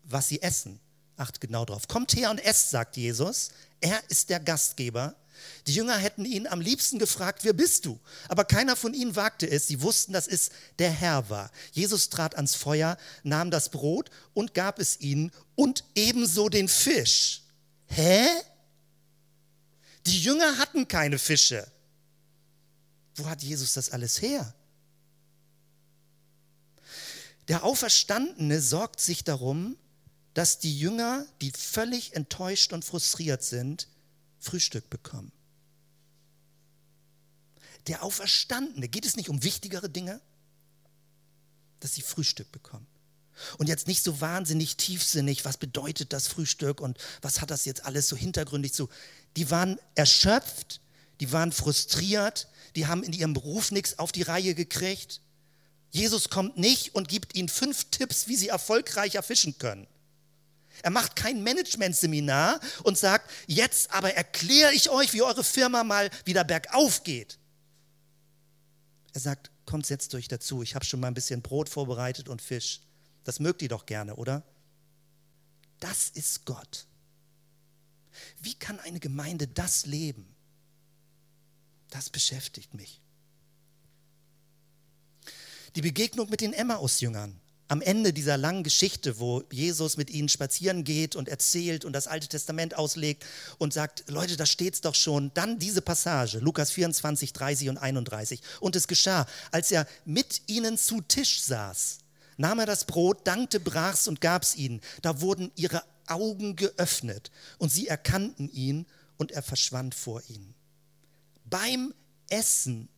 was sie essen. Achtet genau drauf. Kommt her und esst, sagt Jesus. Er ist der Gastgeber. Die Jünger hätten ihn am liebsten gefragt, wer bist du? Aber keiner von ihnen wagte es. Sie wussten, dass es der Herr war. Jesus trat ans Feuer, nahm das Brot und gab es ihnen und ebenso den Fisch. Hä? Die Jünger hatten keine Fische. Wo hat Jesus das alles her? Der Auferstandene sorgt sich darum, dass die Jünger, die völlig enttäuscht und frustriert sind, Frühstück bekommen. Der Auferstandene, geht es nicht um wichtigere Dinge? Dass sie Frühstück bekommen. Und jetzt nicht so wahnsinnig tiefsinnig, was bedeutet das Frühstück und was hat das jetzt alles so hintergründig zu. Die waren erschöpft, die waren frustriert, die haben in ihrem Beruf nichts auf die Reihe gekriegt. Jesus kommt nicht und gibt ihnen fünf Tipps, wie sie erfolgreicher fischen können. Er macht kein Management-Seminar und sagt, jetzt aber erkläre ich euch, wie eure Firma mal wieder bergauf geht. Er sagt, kommt, setzt euch dazu. Ich habe schon mal ein bisschen Brot vorbereitet und Fisch. Das mögt ihr doch gerne, oder? Das ist Gott. Wie kann eine Gemeinde das leben? Das beschäftigt mich. Die Begegnung mit den Emmaus-Jüngern am Ende dieser langen Geschichte, wo Jesus mit ihnen spazieren geht und erzählt und das Alte Testament auslegt und sagt, Leute, da steht's doch schon. Dann diese Passage, Lukas 24, 30 und 31. Und es geschah, als er mit ihnen zu Tisch saß, nahm er das Brot, dankte, brach's und gab's ihnen. Da wurden ihre Augen geöffnet und sie erkannten ihn und er verschwand vor ihnen. Beim Essen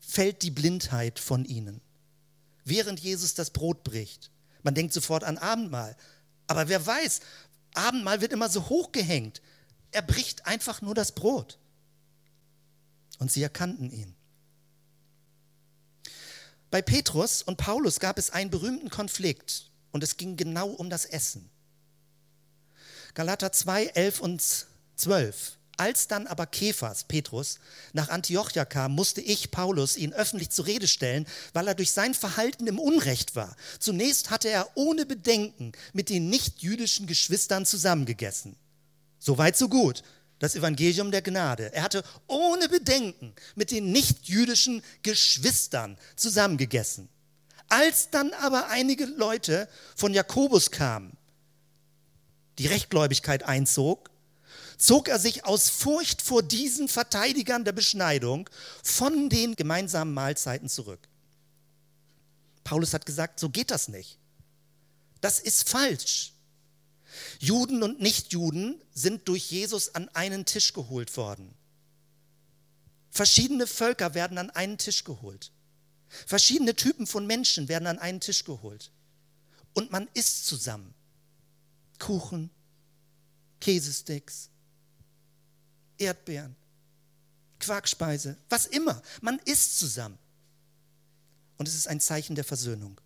fällt die Blindheit von ihnen, während Jesus das Brot bricht. Man denkt sofort an Abendmahl. Aber wer weiß, Abendmahl wird immer so hochgehängt. Er bricht einfach nur das Brot. Und sie erkannten ihn. Bei Petrus und Paulus gab es einen berühmten Konflikt und es ging genau um das Essen. Galater 2, 11 und 12. Als dann aber Kephas, Petrus, nach Antiochia kam, musste ich, Paulus, ihn öffentlich zur Rede stellen, weil er durch sein Verhalten im Unrecht war. Zunächst hatte er ohne Bedenken mit den nichtjüdischen Geschwistern zusammengegessen. Soweit, so gut. Das Evangelium der Gnade. Er hatte ohne Bedenken mit den nichtjüdischen Geschwistern zusammengegessen. Als dann aber einige Leute von Jakobus kamen, die Rechtgläubigkeit einzog, zog er sich aus Furcht vor diesen Verteidigern der Beschneidung von den gemeinsamen Mahlzeiten zurück. Paulus hat gesagt, so geht das nicht. Das ist falsch. Juden und Nichtjuden sind durch Jesus an einen Tisch geholt worden. Verschiedene Völker werden an einen Tisch geholt. Verschiedene Typen von Menschen werden an einen Tisch geholt. Und man isst zusammen. Kuchen, Käsesticks, Erdbeeren, Quarkspeise, was immer. Man isst zusammen. Und es ist ein Zeichen der Versöhnung.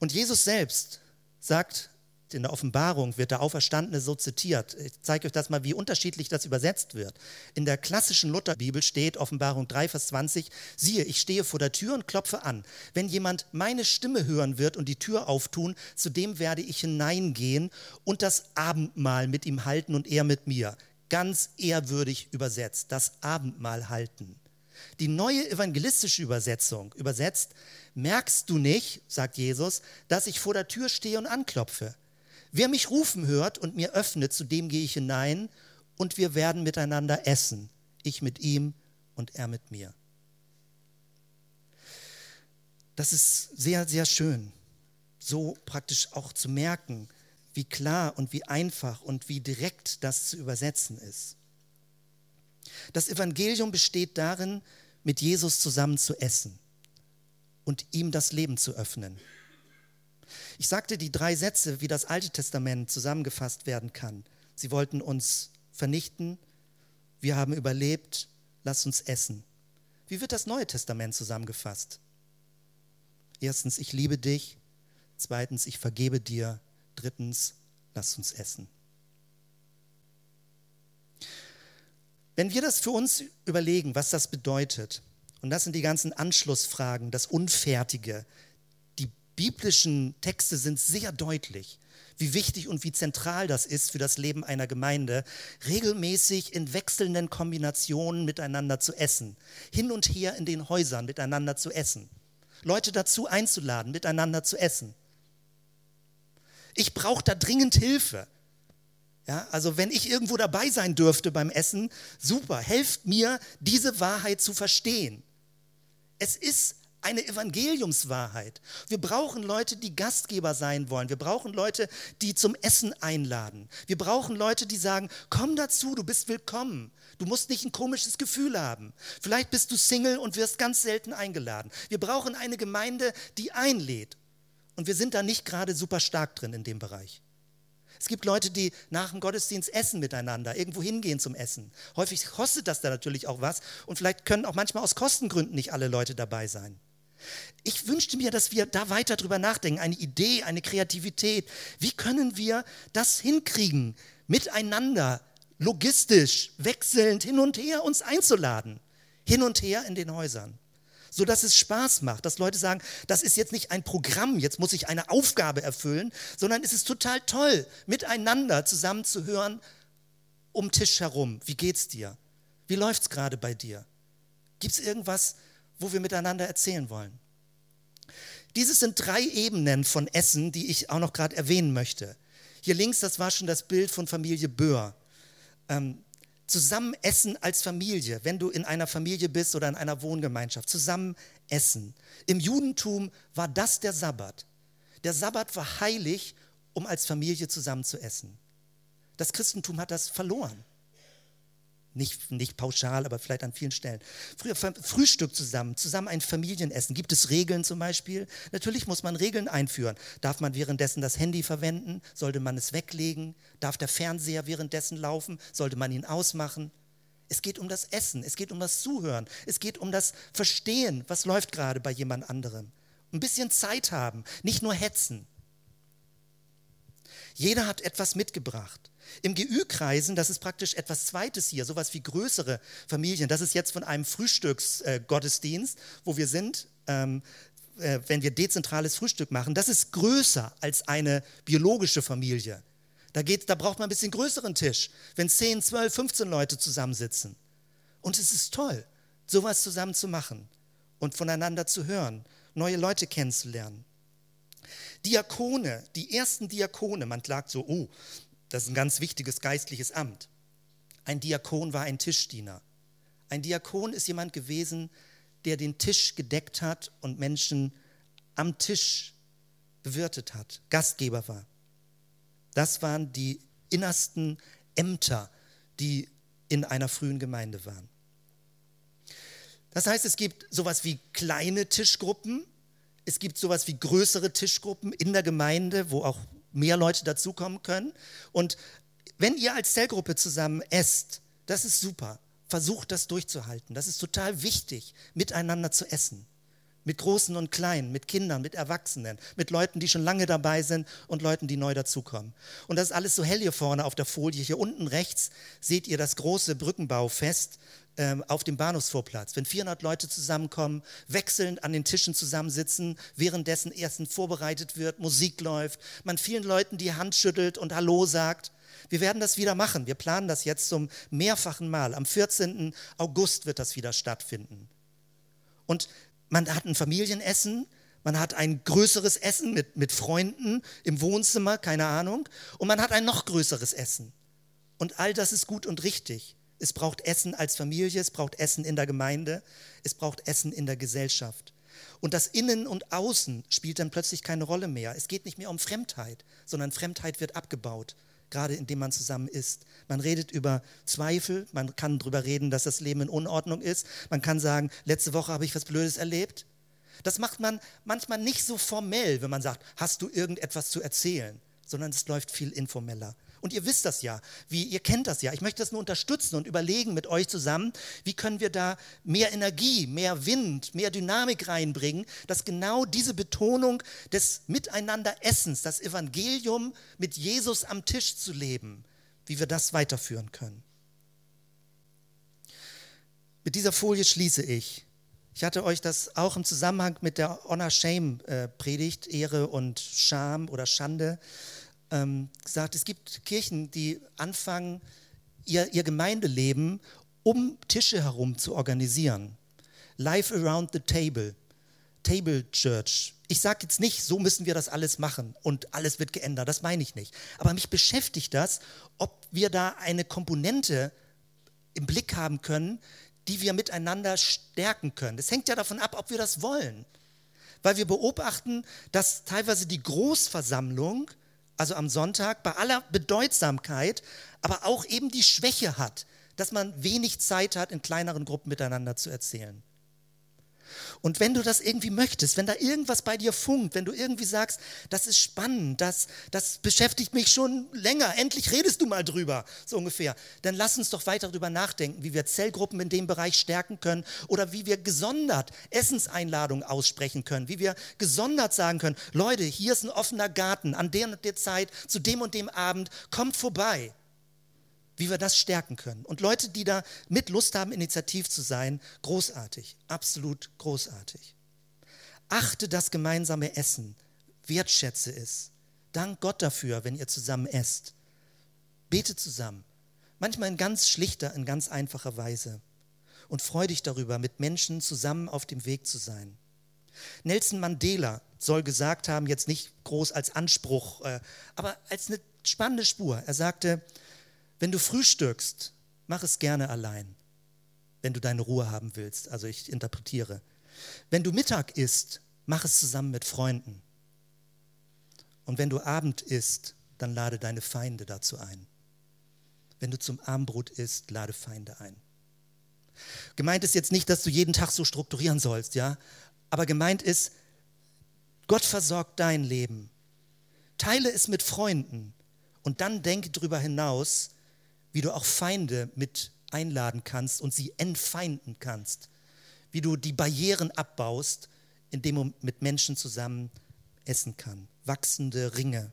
Und Jesus selbst sagt, in der Offenbarung wird der Auferstandene so zitiert. Ich zeige euch das mal, wie unterschiedlich das übersetzt wird. In der klassischen Lutherbibel steht Offenbarung 3, Vers 20, siehe, ich stehe vor der Tür und klopfe an. Wenn jemand meine Stimme hören wird und die Tür auftun, zu dem werde ich hineingehen und das Abendmahl mit ihm halten und er mit mir. Ganz ehrwürdig übersetzt, das Abendmahl halten. Die neue evangelistische Übersetzung übersetzt, merkst du nicht, sagt Jesus, dass ich vor der Tür stehe und anklopfe. Wer mich rufen hört und mir öffnet, zu dem gehe ich hinein und wir werden miteinander essen. Ich mit ihm und er mit mir. Das ist sehr, sehr schön, so praktisch auch zu merken, wie klar und wie einfach und wie direkt das zu übersetzen ist. Das Evangelium besteht darin, mit Jesus zusammen zu essen und ihm das Leben zu öffnen. Ich sagte die drei Sätze, wie das Alte Testament zusammengefasst werden kann. Sie wollten uns vernichten, wir haben überlebt, lass uns essen. Wie wird das Neue Testament zusammengefasst? Erstens, ich liebe dich. Zweitens, ich vergebe dir. Drittens, lass uns essen. Wenn wir das für uns überlegen, was das bedeutet, und das sind die ganzen Anschlussfragen, das Unfertige, biblischen Texte sind sehr deutlich, wie wichtig und wie zentral das ist für das Leben einer Gemeinde, regelmäßig in wechselnden Kombinationen miteinander zu essen, hin und her in den Häusern miteinander zu essen, Leute dazu einzuladen, miteinander zu essen. Ich brauche da dringend Hilfe. Ja, also wenn ich irgendwo dabei sein dürfte beim Essen, super, helft mir, diese Wahrheit zu verstehen. Es ist eine Evangeliumswahrheit. Wir brauchen Leute, die Gastgeber sein wollen. Wir brauchen Leute, die zum Essen einladen. Wir brauchen Leute, die sagen, komm dazu, du bist willkommen. Du musst nicht ein komisches Gefühl haben. Vielleicht bist du Single und wirst ganz selten eingeladen. Wir brauchen eine Gemeinde, die einlädt. Und wir sind da nicht gerade super stark drin in dem Bereich. Es gibt Leute, die nach dem Gottesdienst essen miteinander, irgendwo hingehen zum Essen. Häufig kostet das da natürlich auch was und vielleicht können auch manchmal aus Kostengründen nicht alle Leute dabei sein. Ich wünschte mir, dass wir da weiter drüber nachdenken, eine Idee, eine Kreativität. Wie können wir das hinkriegen, miteinander, logistisch, wechselnd hin und her uns einzuladen, hin und her in den Häusern, so dass es Spaß macht, dass Leute sagen, das ist jetzt nicht ein Programm, jetzt muss ich eine Aufgabe erfüllen, sondern es ist total toll, miteinander zusammen zu hören um Tisch herum. Wie geht's dir? Wie läuft's gerade bei dir? Gibt es irgendwas, wo wir miteinander erzählen wollen. Dieses sind drei Ebenen von Essen, die ich auch noch gerade erwähnen möchte. Hier links, das war schon das Bild von Familie Böhr. Ähm, zusammen essen als Familie, wenn du in einer Familie bist oder in einer Wohngemeinschaft, zusammen essen. Im Judentum war das der Sabbat. Der Sabbat war heilig, um als Familie zusammen zu essen. Das Christentum hat das verloren. Nicht, nicht pauschal, aber vielleicht an vielen Stellen. Früher Frühstück zusammen, zusammen ein Familienessen. Gibt es Regeln zum Beispiel? Natürlich muss man Regeln einführen. Darf man währenddessen das Handy verwenden? Sollte man es weglegen? Darf der Fernseher währenddessen laufen? Sollte man ihn ausmachen? Es geht um das Essen, es geht um das Zuhören, es geht um das Verstehen, was läuft gerade bei jemand anderem. Ein bisschen Zeit haben, nicht nur hetzen. Jeder hat etwas mitgebracht. Im GÜ-Kreisen, das ist praktisch etwas Zweites hier, sowas wie größere Familien. Das ist jetzt von einem Frühstücksgottesdienst, wo wir sind, ähm, äh, wenn wir dezentrales Frühstück machen. Das ist größer als eine biologische Familie. Da, geht, da braucht man ein bisschen größeren Tisch, wenn 10, 12, 15 Leute zusammensitzen. Und es ist toll, sowas zusammen zu machen und voneinander zu hören, neue Leute kennenzulernen. Diakone, die ersten Diakone, man klagt so, oh, das ist ein ganz wichtiges geistliches Amt. Ein Diakon war ein Tischdiener. Ein Diakon ist jemand gewesen, der den Tisch gedeckt hat und Menschen am Tisch bewirtet hat, Gastgeber war. Das waren die innersten Ämter, die in einer frühen Gemeinde waren. Das heißt, es gibt sowas wie kleine Tischgruppen, es gibt sowas wie größere Tischgruppen in der Gemeinde, wo auch mehr Leute dazukommen können. Und wenn ihr als Zellgruppe zusammen esst, das ist super. Versucht das durchzuhalten. Das ist total wichtig, miteinander zu essen. Mit Großen und Kleinen, mit Kindern, mit Erwachsenen, mit Leuten, die schon lange dabei sind und Leuten, die neu dazukommen. Und das ist alles so hell hier vorne auf der Folie. Hier unten rechts seht ihr das große Brückenbaufest ähm, auf dem Bahnhofsvorplatz. Wenn 400 Leute zusammenkommen, wechselnd an den Tischen zusammensitzen, währenddessen Essen vorbereitet wird, Musik läuft, man vielen Leuten die Hand schüttelt und Hallo sagt. Wir werden das wieder machen. Wir planen das jetzt zum mehrfachen Mal. Am 14. August wird das wieder stattfinden. Und man hat ein Familienessen, man hat ein größeres Essen mit, mit Freunden im Wohnzimmer, keine Ahnung, und man hat ein noch größeres Essen. Und all das ist gut und richtig. Es braucht Essen als Familie, es braucht Essen in der Gemeinde, es braucht Essen in der Gesellschaft. Und das Innen und Außen spielt dann plötzlich keine Rolle mehr. Es geht nicht mehr um Fremdheit, sondern Fremdheit wird abgebaut gerade indem man zusammen isst. Man redet über Zweifel, man kann darüber reden, dass das Leben in Unordnung ist. Man kann sagen, letzte Woche habe ich was Blödes erlebt. Das macht man manchmal nicht so formell, wenn man sagt, hast du irgendetwas zu erzählen, sondern es läuft viel informeller. Und ihr wisst das ja, wie, ihr kennt das ja. Ich möchte das nur unterstützen und überlegen mit euch zusammen, wie können wir da mehr Energie, mehr Wind, mehr Dynamik reinbringen, dass genau diese Betonung des Miteinanderessens, das Evangelium mit Jesus am Tisch zu leben, wie wir das weiterführen können. Mit dieser Folie schließe ich. Ich hatte euch das auch im Zusammenhang mit der Honor-Shame-Predigt, äh, Ehre und Scham oder Schande, ähm, gesagt, es gibt Kirchen, die anfangen, ihr, ihr Gemeindeleben um Tische herum zu organisieren. Life around the table, Table Church. Ich sage jetzt nicht, so müssen wir das alles machen und alles wird geändert, das meine ich nicht. Aber mich beschäftigt das, ob wir da eine Komponente im Blick haben können, die wir miteinander stärken können. Das hängt ja davon ab, ob wir das wollen. Weil wir beobachten, dass teilweise die Großversammlung also am Sonntag, bei aller Bedeutsamkeit, aber auch eben die Schwäche hat, dass man wenig Zeit hat, in kleineren Gruppen miteinander zu erzählen. Und wenn du das irgendwie möchtest, wenn da irgendwas bei dir funkt, wenn du irgendwie sagst, das ist spannend, das, das beschäftigt mich schon länger, endlich redest du mal drüber, so ungefähr, dann lass uns doch weiter darüber nachdenken, wie wir Zellgruppen in dem Bereich stärken können oder wie wir gesondert Essenseinladungen aussprechen können, wie wir gesondert sagen können, Leute, hier ist ein offener Garten, an der und der Zeit, zu dem und dem Abend, kommt vorbei wie wir das stärken können. Und Leute, die da mit Lust haben, initiativ zu sein, großartig, absolut großartig. Achte das gemeinsame Essen, wertschätze es. Dank Gott dafür, wenn ihr zusammen esst. Bete zusammen, manchmal in ganz schlichter, in ganz einfacher Weise. Und freu dich darüber, mit Menschen zusammen auf dem Weg zu sein. Nelson Mandela soll gesagt haben, jetzt nicht groß als Anspruch, äh, aber als eine spannende Spur. Er sagte, wenn du frühstückst, mach es gerne allein, wenn du deine Ruhe haben willst. Also ich interpretiere. Wenn du Mittag isst, mach es zusammen mit Freunden. Und wenn du Abend isst, dann lade deine Feinde dazu ein. Wenn du zum Abendbrot isst, lade Feinde ein. Gemeint ist jetzt nicht, dass du jeden Tag so strukturieren sollst, ja? Aber gemeint ist, Gott versorgt dein Leben. Teile es mit Freunden und dann denke darüber hinaus, wie du auch Feinde mit einladen kannst und sie entfeinden kannst, wie du die Barrieren abbaust, indem du mit Menschen zusammen essen kann. Wachsende Ringe.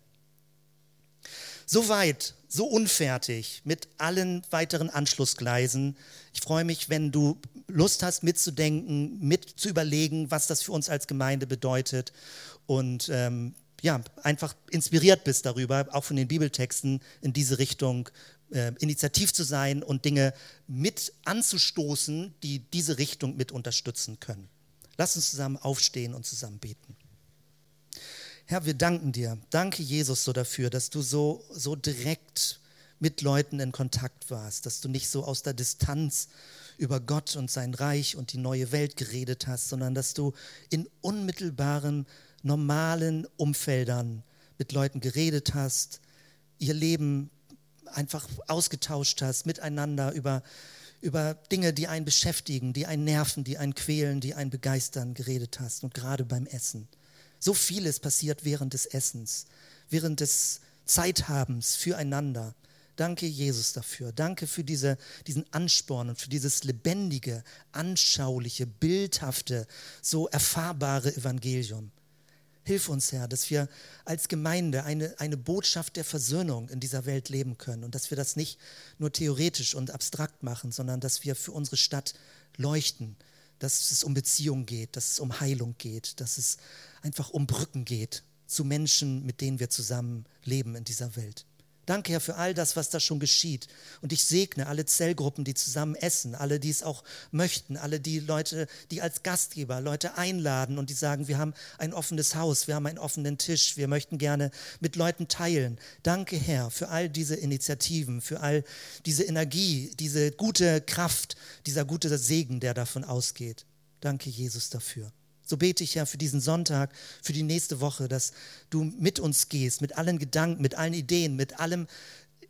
so weit, so unfertig mit allen weiteren Anschlussgleisen. Ich freue mich, wenn du Lust hast, mitzudenken, mit zu überlegen, was das für uns als Gemeinde bedeutet und ähm, ja, einfach inspiriert bist darüber, auch von den Bibeltexten in diese Richtung äh, initiativ zu sein und Dinge mit anzustoßen, die diese Richtung mit unterstützen können. Lass uns zusammen aufstehen und zusammen beten. Herr, wir danken dir. Danke, Jesus, so dafür, dass du so, so direkt mit Leuten in Kontakt warst, dass du nicht so aus der Distanz über Gott und sein Reich und die neue Welt geredet hast, sondern dass du in unmittelbaren, normalen Umfeldern mit Leuten geredet hast, ihr Leben einfach ausgetauscht hast, miteinander über, über Dinge, die einen beschäftigen, die einen nerven, die einen quälen, die einen begeistern, geredet hast und gerade beim Essen. So vieles passiert während des Essens, während des Zeithabens füreinander. Danke, Jesus, dafür. Danke für diese, diesen Ansporn und für dieses lebendige, anschauliche, bildhafte, so erfahrbare Evangelium. Hilf uns, Herr, dass wir als Gemeinde eine, eine Botschaft der Versöhnung in dieser Welt leben können und dass wir das nicht nur theoretisch und abstrakt machen, sondern dass wir für unsere Stadt leuchten, dass es um Beziehung geht, dass es um Heilung geht, dass es einfach um Brücken geht zu Menschen, mit denen wir zusammen leben in dieser Welt. Danke, Herr, für all das, was da schon geschieht. Und ich segne alle Zellgruppen, die zusammen essen, alle, die es auch möchten, alle die Leute, die als Gastgeber Leute einladen und die sagen, wir haben ein offenes Haus, wir haben einen offenen Tisch, wir möchten gerne mit Leuten teilen. Danke, Herr, für all diese Initiativen, für all diese Energie, diese gute Kraft, dieser gute Segen, der davon ausgeht. Danke, Jesus, dafür. So bete ich ja für diesen Sonntag, für die nächste Woche, dass du mit uns gehst, mit allen Gedanken, mit allen Ideen, mit allem,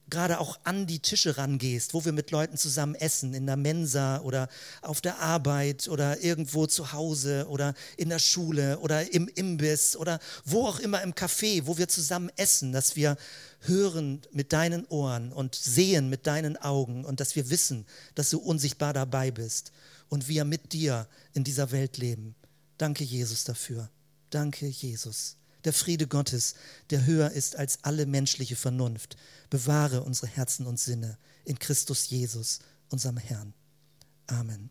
gerade auch an die Tische rangehst, wo wir mit Leuten zusammen essen, in der Mensa oder auf der Arbeit oder irgendwo zu Hause oder in der Schule oder im Imbiss oder wo auch immer im Café, wo wir zusammen essen, dass wir hören mit deinen Ohren und sehen mit deinen Augen und dass wir wissen, dass du unsichtbar dabei bist und wir mit dir in dieser Welt leben. Danke, Jesus, dafür. Danke, Jesus. Der Friede Gottes, der höher ist als alle menschliche Vernunft, bewahre unsere Herzen und Sinne in Christus Jesus, unserem Herrn. Amen.